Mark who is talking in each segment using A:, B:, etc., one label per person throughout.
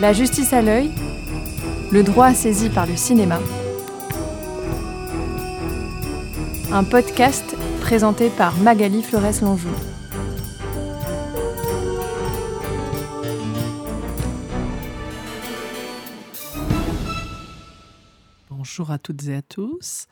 A: La justice à l'œil, le droit saisi par le cinéma. Un podcast présenté par Magali Flores-Longeau.
B: Bonjour à toutes et à tous.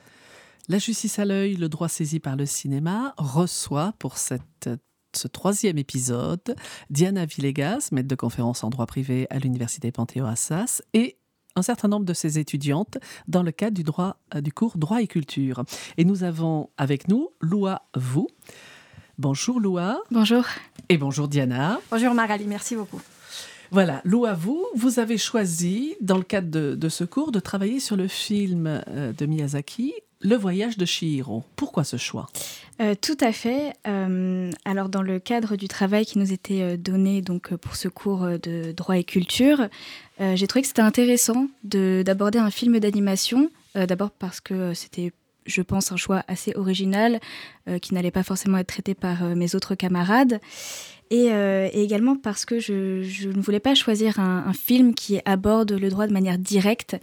B: La justice à l'œil, le droit saisi par le cinéma, reçoit pour cette ce troisième épisode, Diana Villegas, maître de conférence en droit privé à l'Université Panthéon-Assas, et un certain nombre de ses étudiantes dans le cadre du, droit, euh, du cours Droit et culture. Et nous avons avec nous Loua Vous. Bonjour Loua.
C: Bonjour.
B: Et bonjour Diana.
C: Bonjour Magali, merci beaucoup.
B: Voilà, Loua Vous, vous avez choisi, dans le cadre de, de, ce cours, de travailler sur le film euh, de Miyazaki, Le voyage de Chihiro. Pourquoi ce choix?
C: Euh, tout à fait. Euh, alors, dans le cadre du travail qui nous était euh, donné donc pour ce cours de droit et culture, j'ai trouvé que c'était intéressant d'aborder un film d'animation. D'abord parce que c'était, je pense, un choix assez original qui n'allait pas forcément être traité par mes autres camarades. Et, également parce que je, ne voulais pas choisir un, film qui aborde le droit de manière directe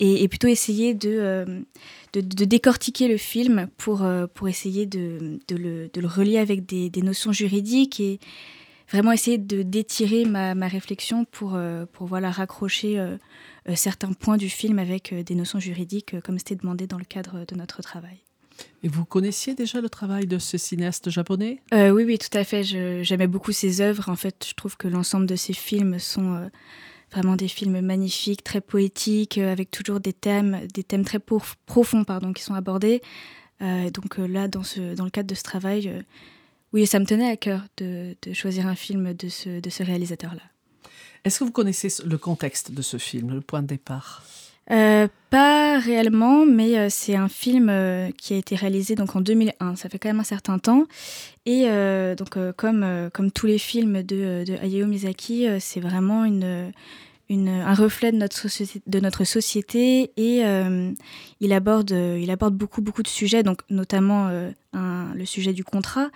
C: et, et plutôt essayer de, de, de, décortiquer le film pour, pour essayer de, de, le, de le relier avec des, des notions juridiques et vraiment essayer de d'étirer ma, ma, réflexion pour, pour voilà, raccrocher euh, certains points du film avec des notions juridiques comme c'était demandé dans le cadre de notre travail.
B: Et vous connaissiez déjà le travail de ce cinéaste japonais?
C: Euh, Oui, oui, tout à fait. J'aimais beaucoup ses œuvres. En fait, je trouve que l'ensemble de ses films sont euh, vraiment des films magnifiques, très poétiques, euh, avec toujours des thèmes, des thèmes très profonds pardon, qui sont abordés. Euh, donc euh, là, dans, le cadre de ce travail, oui, ça me tenait à cœur de, choisir un film de ce réalisateur-là.
B: Est-ce que vous connaissez le contexte de ce film, le point de départ?
C: Euh, pas réellement, mais euh, c'est un film euh, qui a été réalisé donc en 2001. Ça fait quand même un certain temps. Et donc, comme, comme tous les films de, de Hayao Miyazaki, c'est vraiment une, un reflet de notre, société. Et il, aborde, il aborde beaucoup, beaucoup de sujets, donc notamment le sujet du contrat,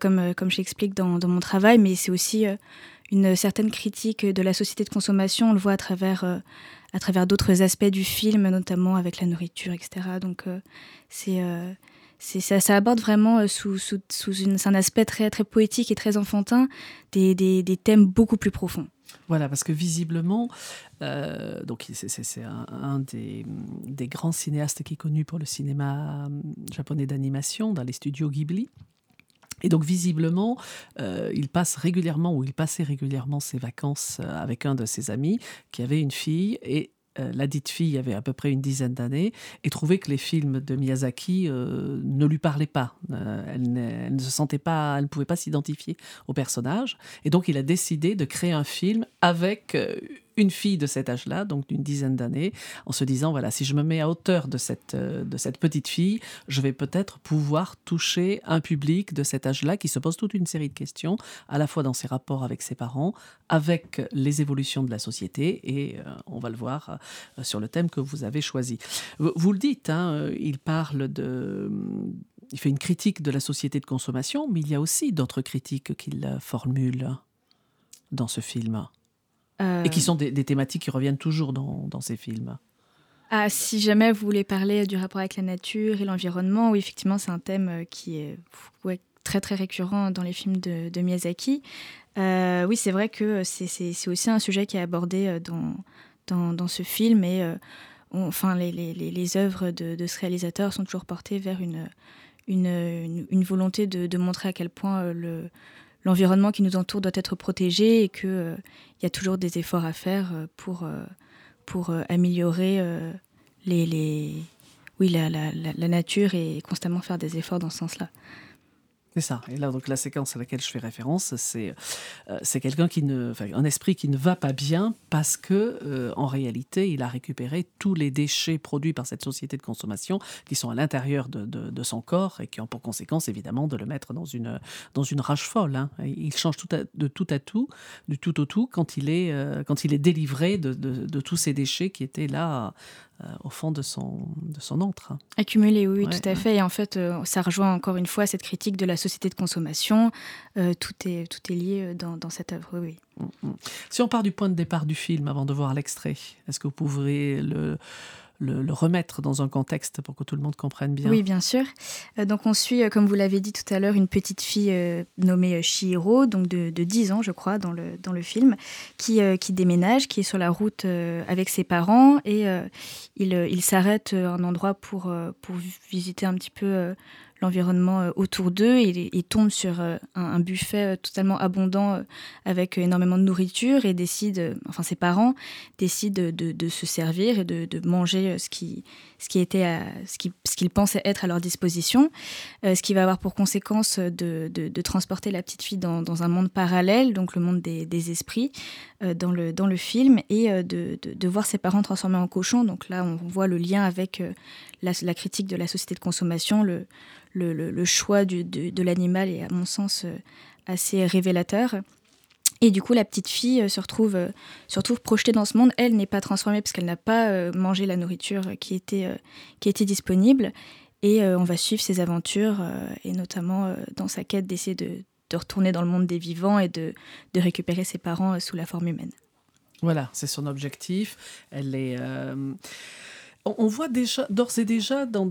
C: comme, comme je l'explique dans, mon travail, mais c'est aussi une certaine critique de la société de consommation. On le voit à travers. À travers d'autres aspects du film, notamment avec la nourriture, etc. Donc euh, c'est euh, ça, ça aborde vraiment euh, sous, sous, sous une, un aspect très, très poétique et très enfantin des, des, des thèmes beaucoup plus profonds.
B: Voilà, parce que visiblement, donc c'est un, un des, des grands cinéastes qui est connu pour le cinéma japonais d'animation dans les studios Ghibli. Et donc visiblement, euh, il passe régulièrement ou il passait régulièrement ses vacances euh, avec un de ses amis qui avait une fille et euh, la dite fille avait à peu près une dizaine d'années et trouvait que les films de Miyazaki ne lui parlaient pas. Elle, ne, se sentait pas, elle ne pouvait pas s'identifier au personnage. Et donc il a décidé de créer un film avec une fille de cet âge-là, donc d'une dizaine d'années, en se disant voilà, si je me mets à hauteur de cette, euh, de cette petite fille, je vais peut-être pouvoir toucher un public de cet âge-là qui se pose toute une série de questions, à la fois dans ses rapports avec ses parents, avec les évolutions de la société, et euh, on va le voir euh, sur le thème que vous avez choisi. Vous, le dites, hein, il parle de il fait une critique de la société de consommation, mais il y a aussi d'autres critiques qu'il formule dans ce film. Euh... Et qui sont des, des thématiques qui reviennent toujours dans, dans ces films.
C: Ah, si jamais vous voulez parler du rapport avec la nature et l'environnement, oui, effectivement, c'est un thème qui est ouais, très très récurrent dans les films de, de Miyazaki. Euh, oui, c'est vrai que c'est aussi un sujet qui est abordé dans, dans, dans ce film et euh, on, enfin, les, les, les œuvres de, de ce réalisateur sont toujours portées vers une, une, une, une volonté de, de montrer à quel point euh, le l'environnement qui nous entoure doit être protégé et qu'il euh, y a toujours des efforts à faire euh, pour, euh, améliorer les, les, oui, la nature et constamment faire des efforts dans ce sens-là.
B: C'est ça. Et là, donc, la séquence à laquelle je fais référence, c'est euh, quelqu'un qui ne, enfin, un esprit qui ne va pas bien parce que, euh, en réalité, il a récupéré tous les déchets produits par cette société de consommation qui sont à l'intérieur de, de, de, son corps et qui ont pour conséquence, évidemment, de le mettre dans une, dans une rage folle. Hein. Il change tout à, de tout à tout, du tout au tout, quand il est, euh, quand il est délivré de, de, tous ces déchets qui étaient là au fond de son, de son antre.
C: Accumulé, oui, tout à fait. Et en fait, ça rejoint encore une fois cette critique de la société de consommation. tout, est, tout est lié dans, dans cette œuvre, oui. Mm,
B: mm. Si on part du point de départ du film avant de voir l'extrait, est-ce que vous pouvez le le, remettre dans un contexte pour que tout le monde comprenne bien?
C: Oui, bien sûr. Euh, donc on suit, euh, comme vous l'avez dit tout à l'heure, une petite fille euh, nommée Shihiro, donc de, 10 ans, je crois, dans le, dans le film, qui, qui déménage, qui est sur la route avec ses parents et il, il s'arrête à un endroit pour, pour visiter un petit peu l'environnement euh, autour d'eux. Ils, ils, tombent sur euh, un, buffet euh, totalement abondant avec énormément de nourriture et décident, enfin ses parents décident de, se servir et de, manger ce qui, ce qui était ce qu'ils pensaient être à leur disposition, ce qui va avoir pour conséquence de, transporter la petite fille dans, un monde parallèle, donc le monde des, esprits, dans, le, dans le film, et de, voir ses parents transformés en cochons. Donc là, on voit le lien avec la, la critique de la société de consommation, le, le, choix de, l'animal est, à mon sens, euh, assez révélateur. Et du coup, la petite fille euh, se retrouve, euh, se retrouve projetée dans ce monde. Elle n'est pas transformée parce qu'elle n'a pas mangé la nourriture qui était, qui était disponible. Et on va suivre ses aventures, et notamment dans sa quête d'essayer de, de, retourner dans le monde des vivants et de, de récupérer ses parents sous la forme humaine.
B: Voilà, c'est son objectif. Elle est. On voit déjà, d'ores et déjà, dans,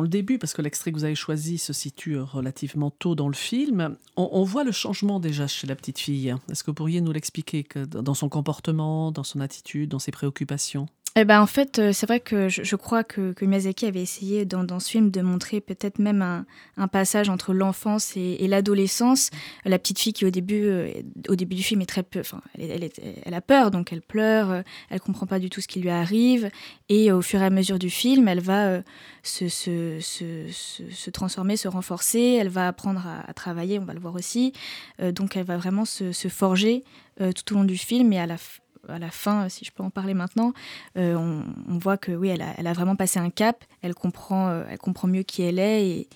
B: le début, parce que l'extrait que vous avez choisi se situe relativement tôt dans le film, on, voit le changement déjà chez la petite fille. Est-ce que vous pourriez nous l'expliquer dans son comportement, dans son attitude, dans ses préoccupations?
C: Eh ben, en fait, euh, c'est vrai que je, crois que, que, Miyazaki avait essayé dans, ce film de montrer peut-être même un, passage entre l'enfance et, l'adolescence. La petite fille qui au début, euh, au début du film est très peu, enfin, elle, elle, a peur, donc elle pleure, euh, elle comprend pas du tout ce qui lui arrive, et au fur et à mesure du film, elle va se, se, se, transformer, se renforcer, elle va apprendre à, travailler, on va le voir aussi, donc elle va vraiment se, forger tout au long du film, et à la à la fin, si je peux en parler maintenant, euh, on, voit que oui, elle a, vraiment passé un cap, elle comprend, euh, elle comprend mieux qui elle est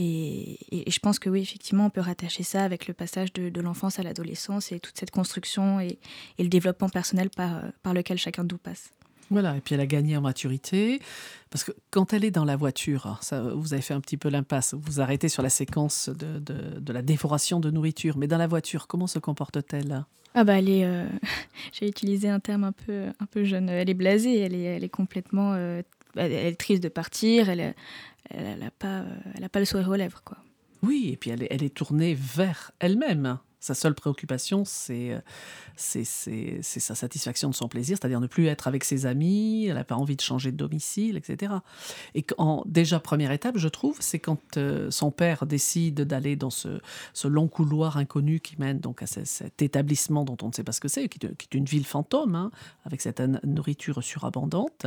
C: et, je pense que oui, effectivement, on peut rattacher ça avec le passage de, l'enfance à l'adolescence et toute cette construction et, le développement personnel par, euh, par lequel chacun de nous passe.
B: Voilà, et puis elle a gagné en maturité, parce que quand elle est dans la voiture, ça, vous avez fait un petit peu l'impasse, vous arrêtez sur la séquence de, de, de la dévoration de nourriture, mais dans la voiture, comment se comporte-t-elle?
C: Ah bah elle est, euh, j'ai utilisé un terme un peu, un peu jeune, elle est blasée, elle est, elle est complètement, euh, elle, est triste de partir, elle, elle, a pas, elle a pas le sourire aux lèvres quoi.
B: Oui, et puis elle est, elle est tournée vers elle-même. Sa seule préoccupation, c'est c'est sa satisfaction de son plaisir, c'est-à-dire ne plus être avec ses amis, elle n'a pas envie de changer de domicile, etc. Et en, déjà, première étape, je trouve, c'est quand euh, son père décide d'aller dans ce, ce, long couloir inconnu qui mène donc à cet établissement dont on ne sait pas ce que c'est, qui, est une ville fantôme, hein, avec cette nourriture surabondante.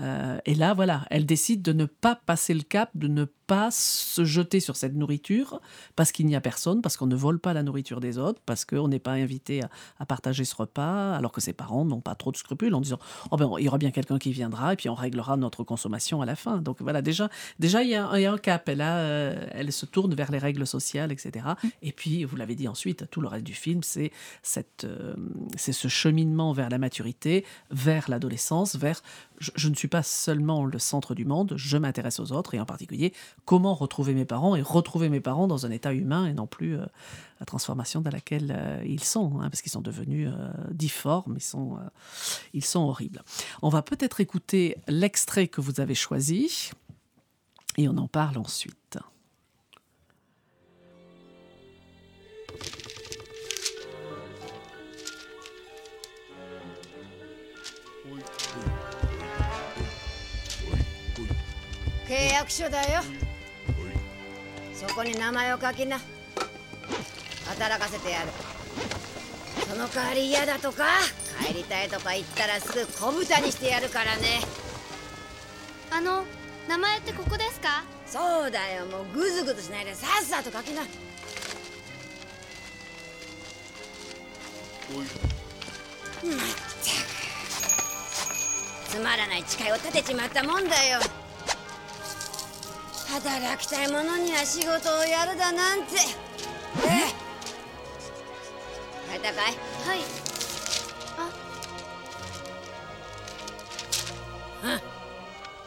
B: Euh, et là, voilà, elle décide de ne pas passer le cap, de ne pas se jeter sur cette nourriture, parce qu'il n'y a personne, parce qu'on ne vole pas la nourriture des autres, parce qu'on n'est pas invité à, à partager ce repas, alors que ses parents n'ont pas trop de scrupules en disant oh ben, il y aura bien quelqu'un qui viendra et puis on réglera notre consommation à la fin. Donc voilà, déjà, déjà il, y a, un cap. Elle, euh, elle se tourne vers les règles sociales, etc. Et puis, vous l'avez dit ensuite, tout le reste du film, c'est cette, euh, c'est ce cheminement vers la maturité, vers l'adolescence, vers je, ne suis pas seulement le centre du monde, je m'intéresse aux autres et en particulier comment retrouver mes parents et retrouver mes parents dans un état humain et non plus euh, la transformation dans laquelle euh, ils sont, hein, parce qu'ils sont devenus euh, difformes, ils sont, ils sont horribles. On va peut-être écouter l'extrait que vous avez choisi et on en parle ensuite.
D: 契約書だよ。そこに名前を書きな。働かせてやる。その代わり嫌だとか帰りたいとか言ったらすぐ小豚にしてやるからね。
E: あの名前ってここですか？
D: そうだよ。もうグズグズしないでさっさと書きな。まったく。つまらない誓いを立てちまったもんだよ働きたい者には仕事をやるだなんて。ええ。帰ったかい
E: はい。あ。
D: うん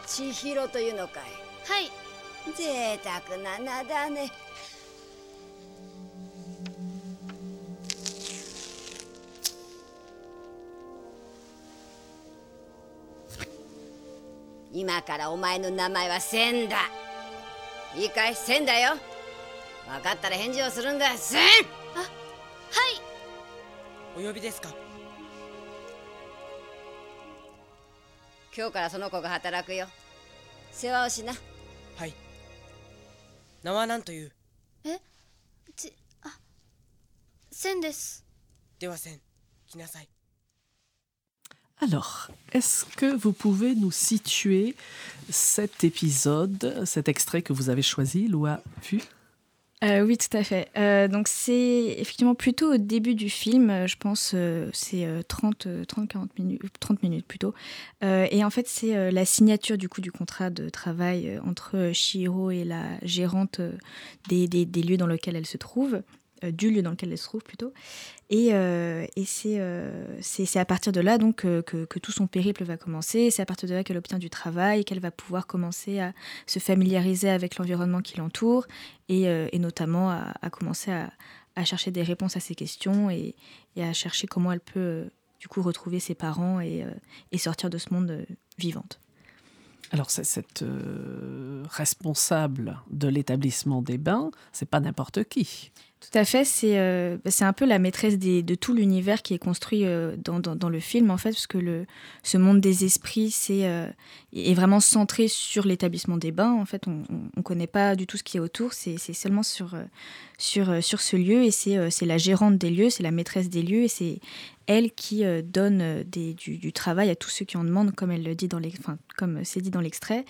D: 千尋というのかい。
E: はい。
D: 贅沢な名だね。今からお前の名前は千だいいかい千だよ。分かったら返事をするんだ千
E: はい。
F: お呼びですか？
D: 今日からその子が働くよ。世話をしな。
F: はい。名は何という？
E: ちあ千です。
F: では千来なさい
B: Alors, est-ce que vous pouvez nous situer cet épisode, cet extrait que vous avez choisi, Lou a vu?
C: Euh, oui, tout à fait. Euh, donc c'est effectivement plutôt au début du film, euh, je pense, c'est euh, 30, euh, 30, 40 minutes, 30 minutes plutôt. Et en fait, c'est la signature du coup du contrat de travail entre Shihiro et la gérante des, des- lieux dans lesquels elle se trouve, du lieu dans lequel elle se trouve plutôt. Et, euh, euh, c'est à partir de là donc euh, que, tout son périple va commencer. C'est à partir de là qu'elle obtient du travail, qu'elle va pouvoir commencer à se familiariser avec l'environnement qui l'entoure et, euh, notamment à, commencer à, chercher des réponses à ces questions et, à chercher comment elle peut euh, du coup retrouver ses parents et, euh, sortir de ce monde euh, vivante.
B: Alors, cette euh, responsable de l'établissement des bains, c'est pas n'importe qui.
C: Tout à fait, c'est euh, bah, un peu la maîtresse de tout l'univers qui est construit euh, dans, dans- le film, en fait, parce que le, ce monde des esprits c'est, euh, est vraiment centré sur l'établissement des bains. En fait, on ne connaît pas du tout ce qui est autour, c'est seulement sur, euh, sur, sur ce lieu, et c'est la gérante des lieux, c'est la maîtresse des lieux, et c'est elle qui donne des, du, du travail à tous ceux qui en demandent, comme elle le dit dans les, c'est dit dans l'extrait.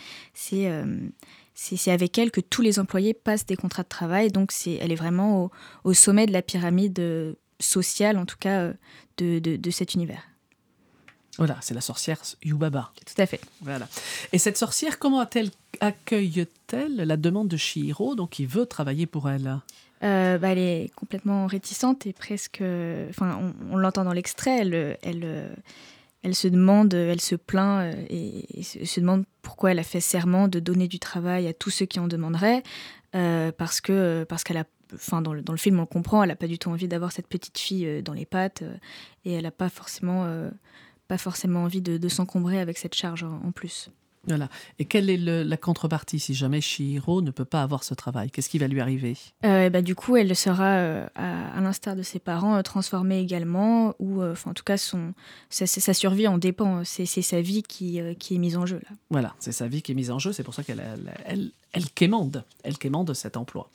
C: C'est avec elle que tous les employés passent des contrats de travail, donc c'est elle est vraiment au, au sommet de la pyramide euh, sociale, en tout cas, euh, de, de, de cet univers.
B: Voilà, c'est la sorcière Yubaba.
C: Tout à fait.
B: Voilà. Et cette sorcière, comment a-t-elle accueille-t-elle la demande de Shihiro, donc qui veut travailler pour elle?
C: Euh, bah, elle est complètement réticente et presque. Enfin, on, on l'entend dans l'extrait. Elle, elle, elle se demande, elle se plaint euh, et, se, demande pourquoi elle a fait serment de donner du travail à tous ceux qui en demanderaient, euh, parce que parce qu'elle a. Enfin, dans le, dans le film, on le comprend, elle n'a pas du tout envie d'avoir cette petite fille euh, dans les pattes euh, et elle n'a pas forcément, euh, pas forcément envie de, de s'encombrer avec cette charge en plus.
B: Voilà. Et quelle est le- la contrepartie si jamais Shihiro ne peut pas avoir ce travail? Qu'est-ce qui va lui arriver?
C: Euh, bah, du coup, elle sera, euh, à, à l'instar de ses parents, euh, transformée également, ou en tout cas, son, sa, survie en dépend. C'est c'est sa vie qui, qui est mise en jeu là.
B: Voilà, c'est sa vie qui est mise en jeu, c'est pour ça qu'elle elle, elle, elle quémande, elle quémande cet emploi.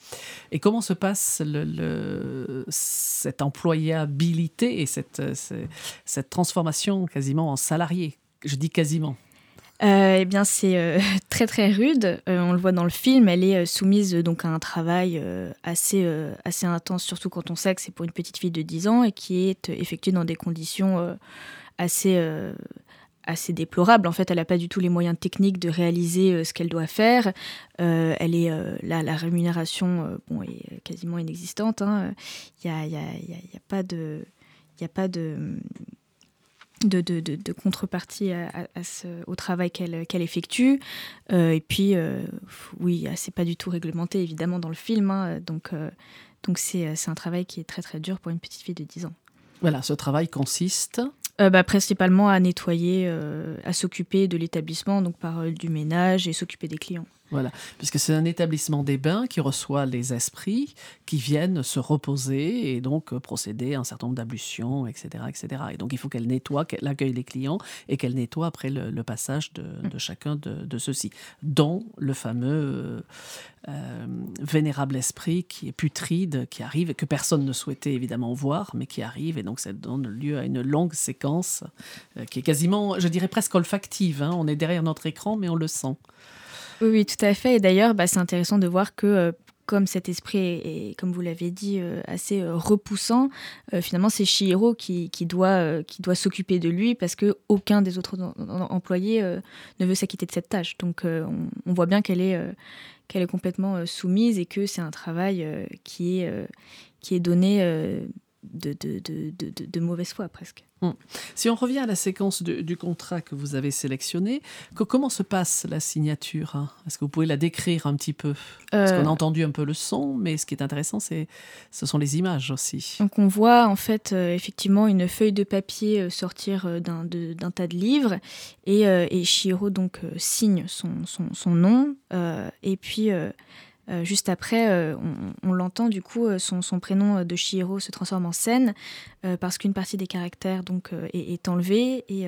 B: Et comment se passe le, le- cette employabilité et cette, ce- cette transformation quasiment en salarié? Je dis quasiment.
C: Euh, eh bien, c'est euh, très très rude. Euh, on le voit dans le film. Elle est soumise donc à un travail assez assez intense, surtout quand on sait que c'est pour une petite fille de 10 ans et qui est effectuée dans des conditions assez assez déplorables. En fait, elle n'a pas du tout les moyens techniques de réaliser ce qu'elle doit faire. Elle est euh, la, rémunération bon est quasiment inexistante. hein. Il y a il y a, a- a pas de y a pas de de, de, de- de contrepartie à, à- à ce- au travail qu'elle effectue. Euh, et puis, euh, oui, c'est pas du tout réglementé, évidemment, dans le film. hein. donc, euh, donc c'est c'est un travail qui est très, très dur pour une petite fille de 10 ans.
B: Voilà, ce travail consiste.
C: Euh, bah, principalement à nettoyer, euh, à s'occuper de l'établissement, donc par euh, du ménage et s'occuper des clients.
B: Voilà, puisque c'est un établissement des bains qui reçoit les esprits qui viennent se reposer et donc euh, procéder à un certain nombre d'ablutions, etc., etc. Et donc il faut qu'elle nettoie, qu'elle accueille les clients et qu'elle nettoie après le, le passage de, de chacun de, de ceux-ci, dont le fameux euh, euh, vénérable esprit qui est putride, qui arrive et que personne ne souhaitait évidemment voir, mais qui arrive et donc ça donne lieu à une longue séquence euh, qui est quasiment, je dirais presque olfactive. hein. On est derrière notre écran, mais on le sent.
C: Oui, tout à fait. Et d'ailleurs, bah, c'est intéressant de voir que, euh, comme cet esprit est, comme vous l'avez dit, euh, assez euh, repoussant, finalement, c'est Shihiro qui, doit, s'occuper de lui parce que aucun des autres employés ne veut s'acquitter de cette tâche. Donc, on, voit bien qu'elle est, complètement soumise et que c'est un travail qui, est, donné de, de, de, de, mauvaise foi presque.
B: Si on revient à la séquence du contrat que vous avez sélectionné, que- comment se passe la signature hein? Est-ce que vous pouvez la décrire un petit peu? Parce
C: Euh,
B: qu'on a entendu un peu le son, mais ce qui est intéressant, c'est, ce sont les images aussi.
C: Donc on voit en fait euh, effectivement une feuille de papier euh, sortir euh, d'un de- d'un tas de livres et, euh, et Shihiro donc euh, signe son, son, son nom euh, et puis euh, juste après euh, on, l'entend du coup euh, son, prénom de Shihiro se transforme en euh, parce qu'une partie des caractères donc est, enlevée et,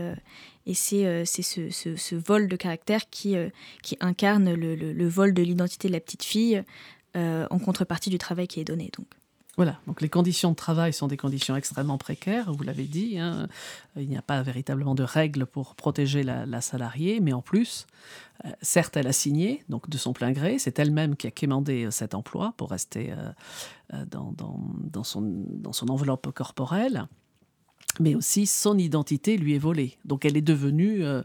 C: c'est ce, vol de caractères qui, incarne le, le- vol de l'identité de la petite fille en contrepartie du travail qui est donné donc.
B: Voilà, donc les conditions de travail sont des conditions extrêmement précaires, vous l'avez dit. hein. Il n'y a pas véritablement de règles pour protéger la, la salariée, mais en plus, euh, certes, elle a signé, donc de son plein gré, c'est elle-même qui a quémandé euh, cet emploi pour rester euh, dans son enveloppe corporelle. Mais aussi, son identité lui est volée. Donc, elle est devenue, euh,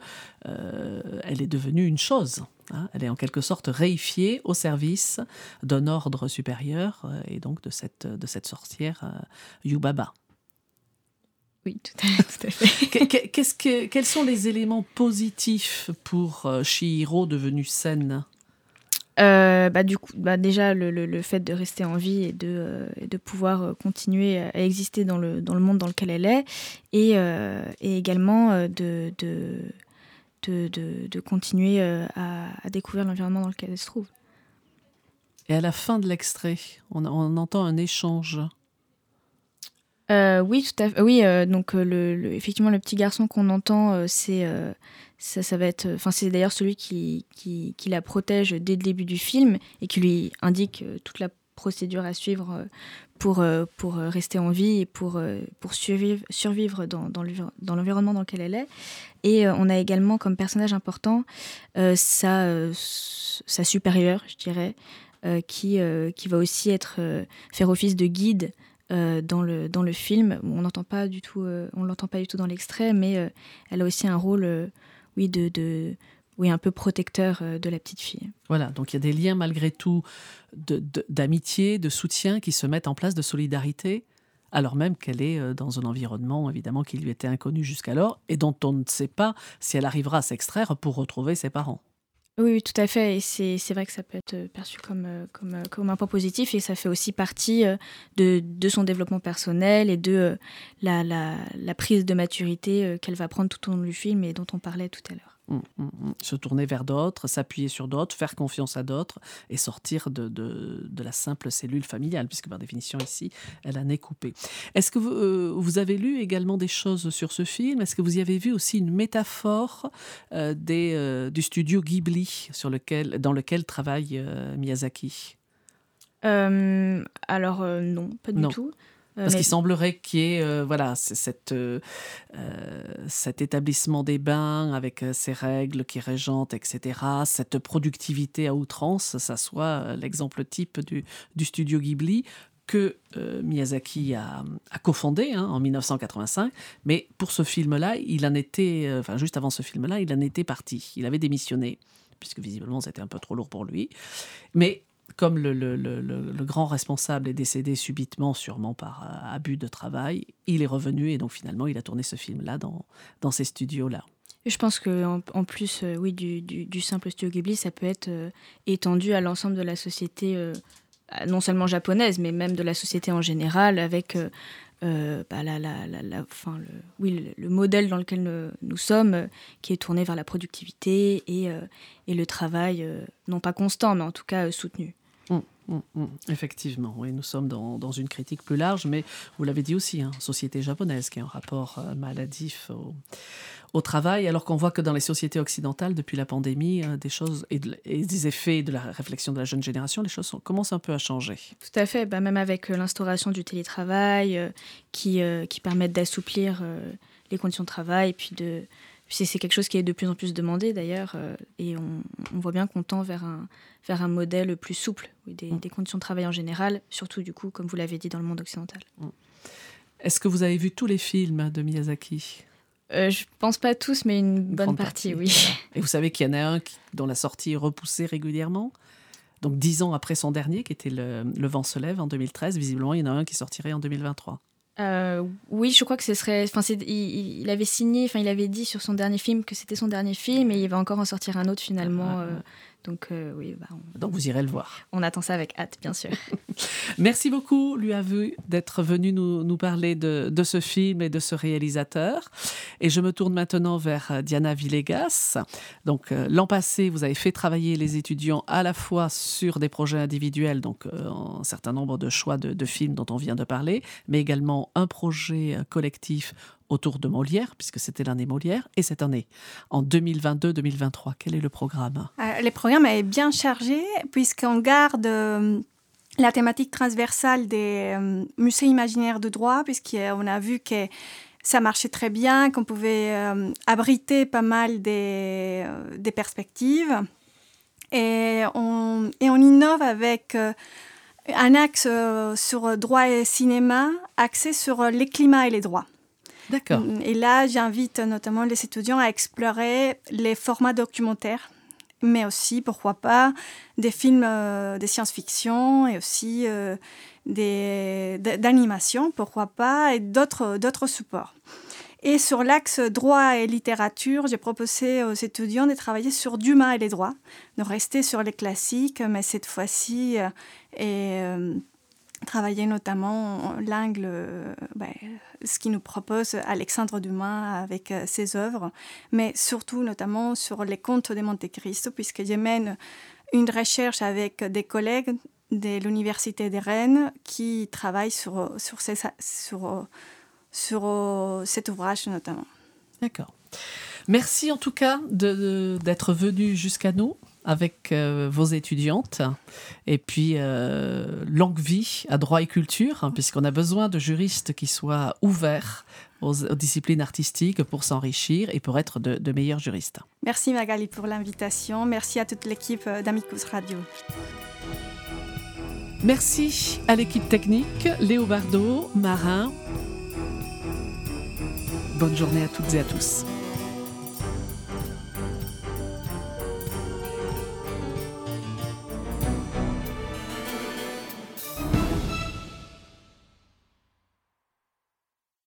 B: euh, elle est devenue une chose. hein. Elle est en quelque sorte réifiée au service d'un ordre supérieur euh, et donc de cette, de cette sorcière Yubaba.
C: Oui, tout à, tout à fait.
B: Que- que- quels sont les éléments positifs pour Shihiro devenu saine?
C: Euh, bah, du coup, bah, déjà, le, le- le fait de rester en vie et de, euh, et de pouvoir euh, continuer à exister dans le, dans le monde dans lequel elle est, et, euh, et également de, de, de, de- continuer à, à découvrir l'environnement dans lequel elle se trouve.
B: Et à la fin de l'extrait, on, on entend un échange.
C: Oui, tout à fait. Oui, donc le, le- effectivement, le petit garçon qu'on entend, c'est ça, ça va être. Enfin, c'est d'ailleurs celui qui, qui, qui la protège dès le début du film et qui lui indique euh, toute la procédure à suivre euh, pour, euh, pour rester en vie et pour, pour survivre, survivre dans, dans l'envi- dans l'environnement dans lequel elle est. Et on a également comme personnage important sa, sa supérieure, je dirais, qui, qui va aussi être, faire office de guide dans, le, dans le film. On n'entend pas du tout, on l'entend pas du tout dans l'extrait, mais elle a aussi un rôle, oui, de, oui, un peu protecteur euh, de la petite fille.
B: Voilà, donc il y a des liens malgré tout de- de- d'amitié, de, soutien qui se mettent en place, de solidarité, alors même qu'elle est euh, dans un environnement évidemment qui lui était inconnu jusqu'alors et dont on ne sait pas si elle arrivera à s'extraire pour retrouver ses parents.
C: Oui, oui, tout à fait. Et c'est c'est vrai que ça peut être perçu comme, euh, comme, euh, comme un point positif et ça fait aussi partie euh, de, de son développement personnel et de la, la, la prise de maturité qu'elle va prendre tout au long du film et dont on parlait tout à l'heure.
B: Mm, mm, mm. Se tourner vers d'autres, s'appuyer sur d'autres, faire confiance à d'autres et sortir de, de- de la simple cellule familiale, puisque par définition ici, elle en est coupée. Est-ce que vous, euh, vous avez lu également des choses sur ce film? Est-ce que vous y avez vu aussi une métaphore euh, des, euh, du studio Ghibli sur lequel, dans lequel travaille Miyazaki?
C: Alors, non, pas du
B: Non.
C: tout. Euh,
B: Parce
C: mais-
B: qu'il semblerait qu'il y ait euh, voilà, cette, euh, euh, cet établissement des bains avec euh, ses règles qui régentent, etc., cette productivité à outrance, ça soit euh, l'exemple type du, du studio Ghibli que euh, Miyazaki a, a cofondé hein, en 1985. Mais pour ce film-là, il en était, euh, enfin juste avant ce film-là, il en était parti. Il avait démissionné, puisque visiblement c'était un peu trop lourd pour lui. Mais comme le, grand responsable est décédé subitement, sûrement par euh, abus de travail, il est revenu et donc finalement il a tourné ce film-là dans, dans ces studios-là.
C: Je pense qu'en en plus, euh, oui, du, simple studio Ghibli, ça peut être euh, étendu à l'ensemble de la société, non seulement japonaise, mais même de la société en général, avec euh, bah, la, la- la- enfin, le, oui, le, le modèle dans lequel nous, sommes, euh, qui est tourné vers la productivité et, euh, et le travail, non pas constant, mais en tout cas soutenu.
B: Mm, mm, effectivement, oui, nous sommes dans, dans une critique plus large, mais vous l'avez dit aussi, hein, société japonaise qui a un rapport euh, maladif au, au travail, alors qu'on voit que dans les sociétés occidentales, depuis la pandémie, euh, des choses et, de- et des effets de la réflexion de la jeune génération, les choses commencent un peu à changer.
C: Tout à fait, bah, même avec euh, l'instauration du télétravail qui, qui permettent d'assouplir les conditions de travail, puis de c'est quelque chose qui est de plus en plus demandé d'ailleurs, euh, et on, on voit bien qu'on tend vers un, vers un modèle plus souple des,
B: Mm.
C: des conditions de travail en général, surtout du coup, comme vous l'avez dit, dans le monde occidental.
B: Est-ce que vous avez vu tous les films de Miyazaki?
C: Euh, je pense pas tous, mais une, bonne partie,
B: partie.
C: oui.
B: Et vous savez qu'il y en a un qui- dont la sortie est repoussée régulièrement? Donc dix ans après son dernier, qui était le, le Vent se lève en 2013, visiblement il y en a un qui sortirait en 2023.
C: Euh, oui, je crois que ce serait. Enfin, c'est- il, il avait signé, enfin, il avait dit sur son dernier film que c'était son dernier film et il va encore en sortir un autre finalement.
B: Ah,
C: euh, donc, euh, oui, bah, on,
B: Donc vous irez le voir.
C: on attend ça avec hâte, bien sûr.
B: Merci beaucoup, lui vu d'être venu nous, nous parler de, de ce film et de ce réalisateur. Et je me tourne maintenant vers euh, Diana Villegas. Donc, euh, l'an passé, vous avez fait travailler les étudiants à la fois sur des projets individuels, donc euh, un certain nombre de choix de, de films dont on vient de parler, mais également un projet collectif autour de Molière, puisque c'était l'année Molière, et cette année, en 2022-2023. Quel est le programme?
G: Euh, le programme est bien chargé puisqu'on garde euh, la thématique transversale des euh, musées imaginaires de droit, puisqu'on a vu que ça marchait très bien, qu'on pouvait euh, abriter pas mal des, euh, perspectives. Et on, innove avec euh, un axe euh, sur droit et cinéma, axé sur euh, les climats et les droits.
B: D'accord.
G: Et là, j'invite notamment les étudiants à explorer les formats documentaires, mais aussi, pourquoi pas, des films euh, de science-fiction et aussi euh, d'animation, pourquoi pas, et d'autres, d'autres supports. Et sur l'axe droit et littérature, j'ai proposé aux étudiants de travailler sur Dumas et les droits, de rester sur les classiques, mais cette fois-ci, euh, et euh, travailler notamment l'angle, euh, ben, ce qui nous propose Alexandre Dumas avec euh, ses œuvres, mais surtout notamment sur les contes de Monte Cristo, puisque je mène une recherche avec des collègues de l'Université de Rennes qui travaillent sur, sur, sur, sur euh, cet ouvrage notamment.
B: D'accord. Merci en tout cas d'être venu jusqu'à nous avec euh, vos étudiantes. Et puis, euh, longue vie à droit et culture, hein, puisqu'on a besoin de juristes qui soient ouverts aux, aux disciplines artistiques pour s'enrichir et pour être de, de meilleurs juristes.
G: Merci Magali pour l'invitation. Merci à toute l'équipe d'Amicus Radio.
B: Merci à l'équipe technique, Léo Bardot, Marin. Bonne journée à toutes et à tous.